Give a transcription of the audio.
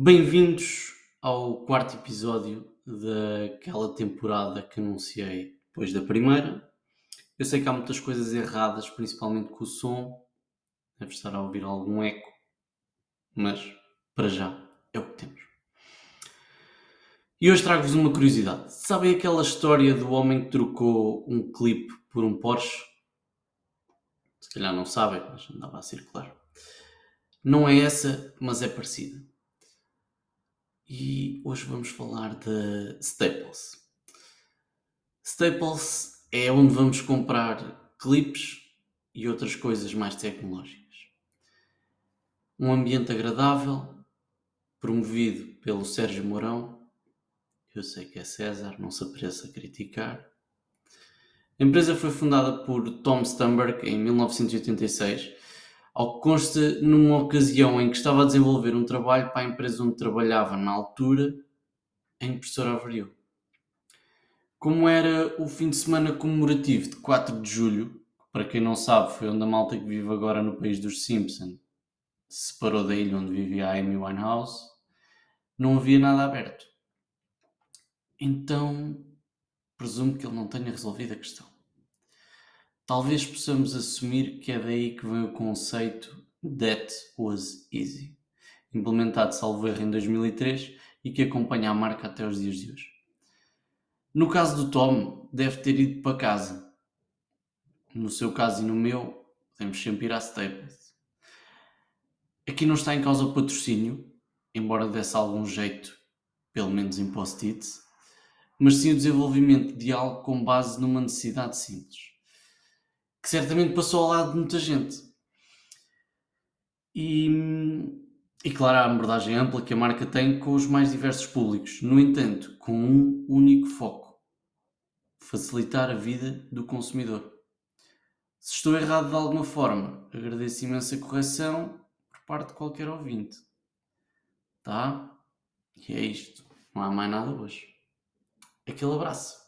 Bem-vindos ao quarto episódio daquela temporada que anunciei depois da primeira. Eu sei que há muitas coisas erradas, principalmente com o som. Deve estar a ouvir algum eco, mas para já é o que temos. E hoje trago-vos uma curiosidade. Sabem aquela história do homem que trocou um clipe por um Porsche? Se calhar não sabem, mas andava a circular. Não é essa, mas é parecida. E hoje vamos falar de Staples. Staples é onde vamos comprar clipes e outras coisas mais tecnológicas. Um ambiente agradável, promovido pelo Sérgio Mourão. Eu sei que é César, não se aprecia a criticar. A empresa foi fundada por Tom Stumberg em 1986, ao que consta numa ocasião em que estava a desenvolver um trabalho para a empresa onde trabalhava na altura, a impressora avariou. Como era o fim de semana comemorativo de 4 de julho, para quem não sabe foi onde a malta que vive agora no país dos Simpsons se separou da ilha onde vivia a Amy Winehouse, não havia nada aberto. Então, presumo que ele não tenha resolvido a questão. Talvez possamos assumir que é daí que vem o conceito That Was Easy, implementado, salvo erro, em 2003 e que acompanha a marca até os dias de hoje. No caso do Tom, deve ter ido para casa. No seu caso e no meu, podemos sempre ir à Staples. Aqui não está em causa o patrocínio, embora desse algum jeito, pelo menos em post-its, mas sim o desenvolvimento de algo com base numa necessidade simples que certamente passou ao lado de muita gente. E, e claro, a abordagem ampla que a marca tem com os mais diversos públicos, no entanto, com um único foco: facilitar a vida do consumidor. Se estou errado de alguma forma, agradeço imensa correção por parte de qualquer ouvinte. Tá? E é isto. Não há mais nada hoje. Aquele abraço.